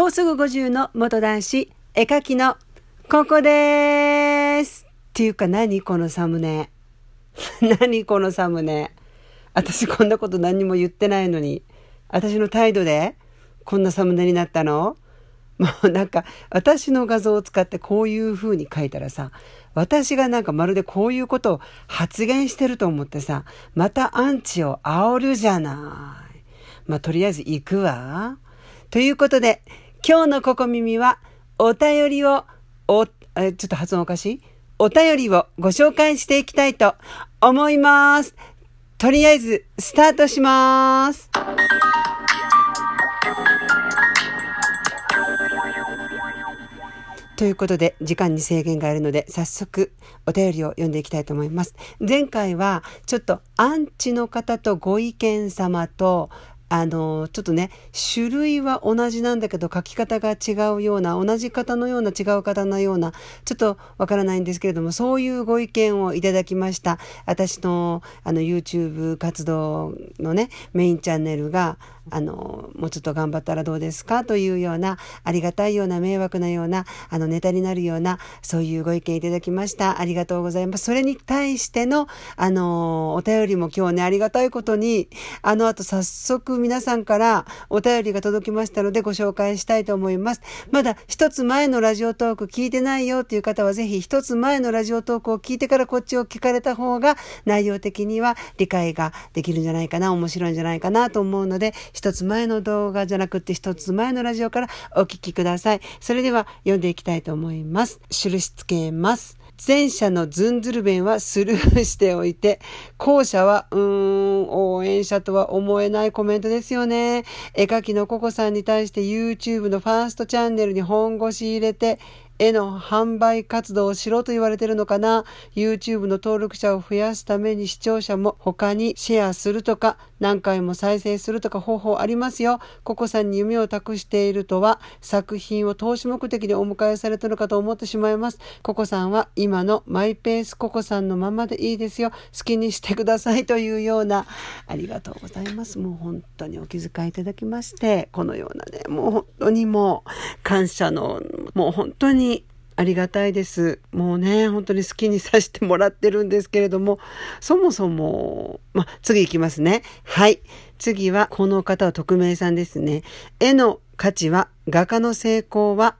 もうすぐ50の元男子、絵描きのここでーす。っていうか何このサムネ。何このサムネ。私こんなこと何にも言ってないのに、私の態度でこんなサムネになったの？もうなんか私の画像を使ってこういう風に書いたらさ、私がなんかまるでこういうことを発言してると思ってさ、またアンチを煽るじゃない。まあとりあえず行くわ。ということで、今日のここ耳はお便りを、お、え、ちょっと発音おかしい？お便りをご紹介していきたいと思います。とりあえず、スタートします。ということで、時間に制限があるので、早速お便りを読んでいきたいと思います。前回は、ちょっとアンチの方とご意見様と、あの、ちょっとね、種類は同じなんだけど書き方が違うような、同じ方のような違う方のような、ちょっとわからないんですけれども、そういうご意見をいただきました。私のあの YouTube 活動のね、メインチャンネルが、あの、もうちょっと頑張ったらどうですかというような、ありがたいような、迷惑なような、あの、ネタになるような、そういうご意見いただきました。ありがとうございます。それに対しての、あの、お便りも今日ね、ありがたいことに、あの後早速皆さんからお便りが届きましたのでご紹介したいと思います。まだ一つ前のラジオトーク聞いてないよっていう方はぜひ一つ前のラジオトークを聞いてからこっちを聞かれた方が内容的には理解ができるんじゃないかな、面白いんじゃないかなと思うので、一つ前の動画じゃなくて一つ前のラジオからお聞きください。それでは読んでいきたいと思います。印つけます。前者のズンズル弁はスルーしておいて、後者は、うーん、応援者とは思えないコメントですよね。絵描きのココさんに対して YouTube のファーストチャンネルに本腰入れて、絵の販売活動をしろと言われてるのかな ?YouTube の登録者を増やすために視聴者も他にシェアするとか、何回も再生するとか方法ありますよ。ココさんに夢を託しているとは、作品を投資目的でお迎えされたのかと思ってしまいます。ココさんは今のマイペースココさんのままでいいですよ。好きにしてくださいというような、ありがとうございます。もう本当にお気遣いいただきまして、このようなね、もう本当にもう感謝の、もう本当にありがたいです。もうね、本当に好きにさせてもらってるんですけれども、そもそも、ま、次行きますね。はい。次は、この方は匿名さんですね。絵の価値は、画家の成功は、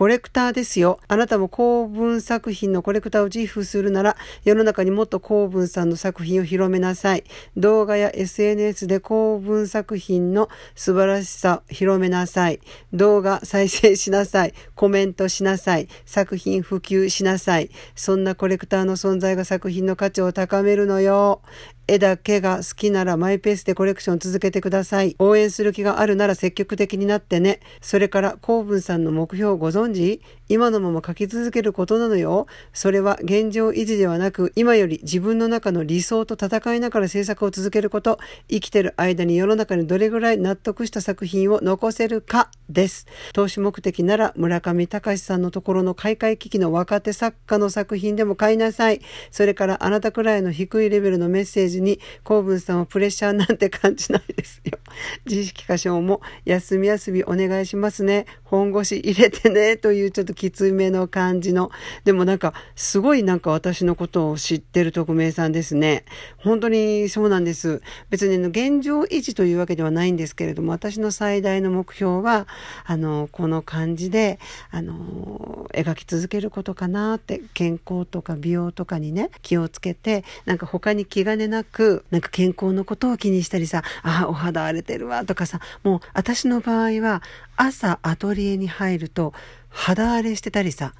コレクターですよ。あなたも公文作品のコレクターを自負するなら、世の中にもっと公文さんの作品を広めなさい。動画や SNS で公文作品の素晴らしさを広めなさい。動画再生しなさい。コメントしなさい。作品普及しなさい。そんなコレクターの存在が作品の価値を高めるのよ。絵だけが好きならマイペースでコレクション続けてください。応援する気があるなら積極的になってね。それから、公文さんの目標をご存知？今のまま書き続けることなのよ。それは現状維持ではなく、今より自分の中の理想と戦いながら制作を続けること。生きてる間に世の中にどれぐらい納得した作品を残せるかです。投資目的なら村上隆さんのところの開会危機の若手作家の作品でも買いなさい。それからあなたくらいの低いレベルのメッセージに公文さんはプレッシャーなんて感じないですよ。自意識過小も休み休みお願いしますね。本腰入れてね。というちょっときつめの感じの。でもなんかすごいなんか私のことを知ってる匿名さんですね。本当にそうなんです。別に現状維持というわけではないんですけれども、私の最大の目標は、あの、この感じで、あの、描き続けることかなって、健康とか美容とかにね、気をつけて、なんか他に気兼ねなく、なんか健康のことを気にしたりさ、ああ、お肌荒れてるわとかさ、もう私の場合は、朝アトリエに入ると、肌荒れしてたりさ、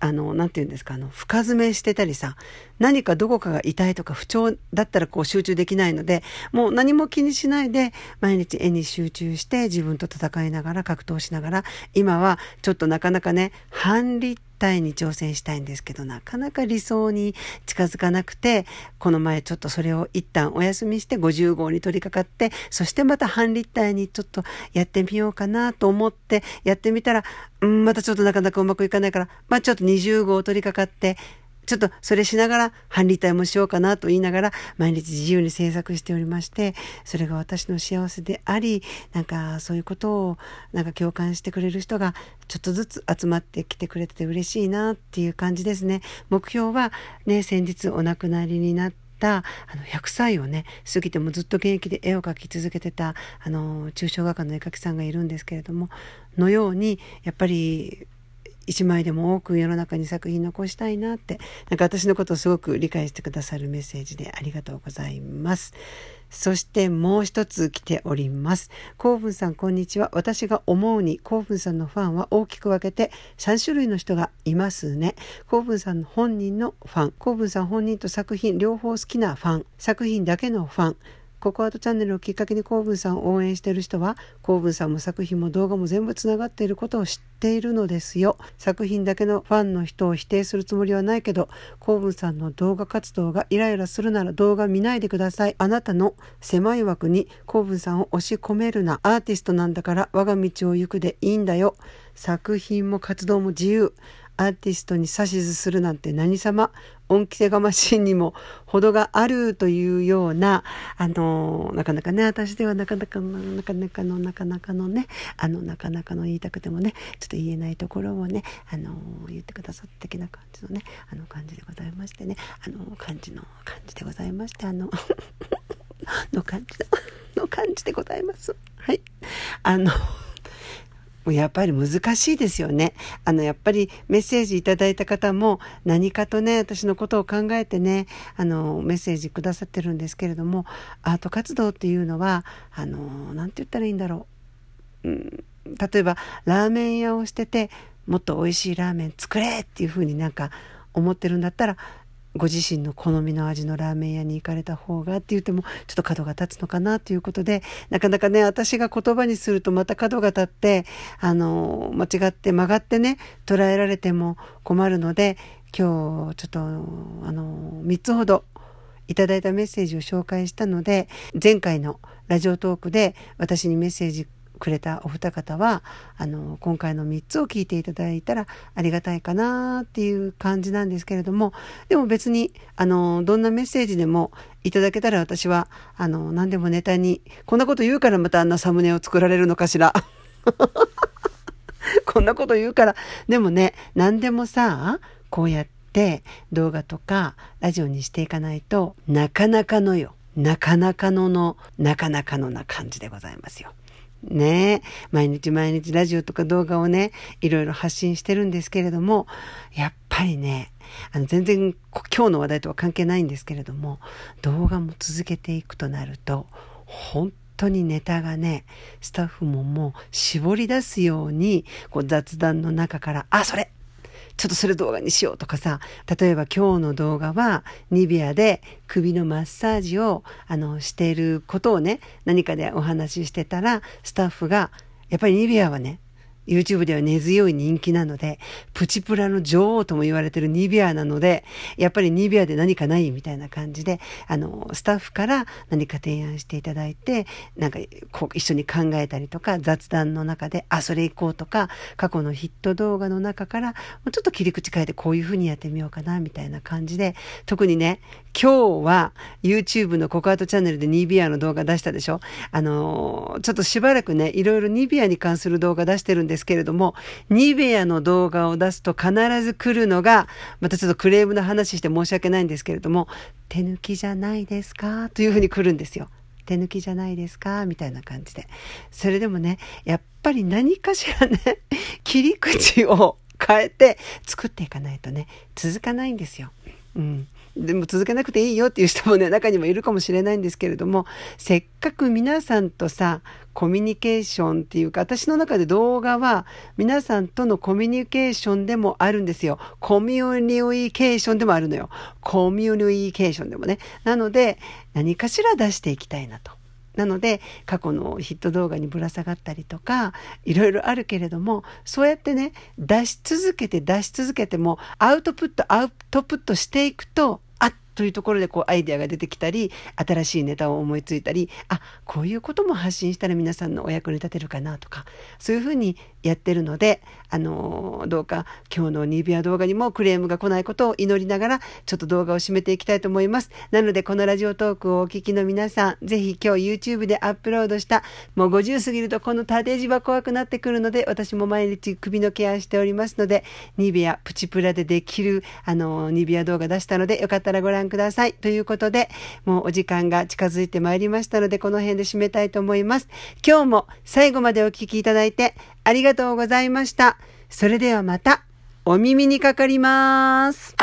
あの、なんて言うんですか、あの、深爪してたりさ、何かどこかが痛いとか不調だったらこう集中できないので、もう何も気にしないで、毎日絵に集中して自分と戦いながら格闘しながら、今はちょっとなかなかね、半立体に挑戦したいんですけど、なかなか理想に近づかなくて、この前ちょっとそれを一旦お休みして50号に取り掛かって、そしてまた半立体にちょっとやってみようかなと思ってやってみたら、うん、またちょっとなかなかうまくいかないから、まあちょっと20号取り掛かって、ちょっとそれしながら半立体もしようかなと言いながら毎日自由に制作しておりまして、それが私の幸せであり、なんかそういうことをなんか共感してくれる人がちょっとずつ集まってきてくれてて嬉しいなっていう感じですね。目標はね、先日お亡くなりになってたあの100歳をね過ぎてもずっと現役で絵を描き続けてたあの抽象画家の絵描きさんがいるんですけれどものようにやっぱり一枚でも多く世の中に作品残したいなってなんか私のことをすごく理解してくださるメッセージでありがとうございます。そしてもう一つ来ております。興奮さんこんにちは。私が思うに興奮さんのファンは大きく分けて3種類の人がいますね。興奮さん本人のファン、興奮さん本人と作品両方好きなファン、作品だけのファン、ココアートチャンネルをきっかけにコーブンさんを応援している人は、コーブンさんも作品も動画も全部つながっていることを知っているのですよ。作品だけのファンの人を否定するつもりはないけど、コーブンさんの動画活動がイライラするなら動画見ないでください。あなたの狭い枠にコーブンさんを押し込めるな。アーティストなんだから我が道を行くでいいんだよ。作品も活動も自由。アーティストに指図するなんて何様恩着せがましいにも程があるというようなあのなかなかね私ではなかなかのなかなかのなかなかのねあのなかなかの言いたくてもねちょっと言えないところをねあの言ってくださった的な感じのねあの感じでございましてねあの感じの感じでございましてあの の感じのの感じでございます。はいあのやっぱり難しいですよね。あの、やっぱりメッセージいただいた方も何かとね、私のことを考えてね、あの、メッセージくださってるんですけれども、アート活動っていうのは、あの、なんて言ったらいいんだろう。うん、例えば、ラーメン屋をしてて、もっと美味しいラーメン作れっていうふうになんか思ってるんだったら、ご自身の好みの味のラーメン屋に行かれた方がって言ってもちょっと角が立つのかなということでなかなかね私が言葉にするとまた角が立ってあの間違って曲がってね捉えられても困るので今日ちょっとあの3つほどいただいたメッセージを紹介したので前回のラジオトークで私にメッセージくれたお二方はあの今回の3つを聞いていただいたらありがたいかなっていう感じなんですけれどもでも別にあのどんなメッセージでもいただけたら私はあの何でもネタにこんなこと言うからまたあんなサムネを作られるのかしら。こんなこと言うからでもね何でもさこうやって動画とかラジオにしていかないとなかなかのよなかなかののなかなかのな感じでございますよ。ね。毎日毎日ラジオとか動画をね、いろいろ発信してるんですけれども、やっぱりね、あの全然今日の話題とは関係ないんですけれども、動画も続けていくとなると、本当にネタがね、スタッフももう絞り出すように、こう雑談の中から、あ、それちょっとそれ動画にしようとかさ、例えば今日の動画はニビアで首のマッサージをあのしていることをね、何かでお話ししてたら、スタッフが、やっぱりニビアはね、YouTube では根強い人気なので、プチプラの女王とも言われてるニビアなので、やっぱりニビアで何かないみたいな感じで、あの、スタッフから何か提案していただいて、なんかこう一緒に考えたりとか、雑談の中で、あ、それ行こうとか、過去のヒット動画の中から、もうちょっと切り口変えてこういう風にやってみようかな、みたいな感じで、特にね、今日は YouTube のココアートチャンネルでニビアの動画出したでしょ？あの、ちょっとしばらくね、いろいろニビアに関する動画出してるんですですけれども、ニベアの動画を出すと必ず来るのが、またちょっとクレームの話して申し訳ないんですけれども、手抜きじゃないですか？というふうに来るんですよ。手抜きじゃないですか？みたいな感じで。それでもね、やっぱり何かしらね、切り口を変えて作っていかないとね、続かないんですよ。うん。でも続けなくていいよっていう人もね、中にもいるかもしれないんですけれども、せっかく皆さんとさ、コミュニケーションっていうか、私の中で動画は皆さんとのコミュニケーションでもあるんですよ。コミュニケーションでもあるのよ。コミュニケーションでもね。なので、何かしら出していきたいなと。なので過去のヒット動画にぶら下がったりとかいろいろあるけれどもそうやってね出し続けて出し続けてもアウトプットアウトプットしていくとというところでこうアイデアが出てきたり、新しいネタを思いついたり、あ、こういうことも発信したら皆さんのお役に立てるかなとか、そういうふうにやってるので、あのどうか今日のニビア動画にもクレームが来ないことを祈りながら、ちょっと動画を締めていきたいと思います。なので、このラジオトークをお聞きの皆さん、ぜひ今日 YouTube でアップロードした、もう50過ぎるとこの縦字は怖くなってくるので、私も毎日首のケアしておりますので、ニビアプチプラでできる、あの、ニビア動画出したので、よかったらご覧ください。ということで、もうお時間が近づいてまいりましたので、この辺で締めたいと思います。今日も最後までお聴きいただいてありがとうございました。それではまたお耳にかかります。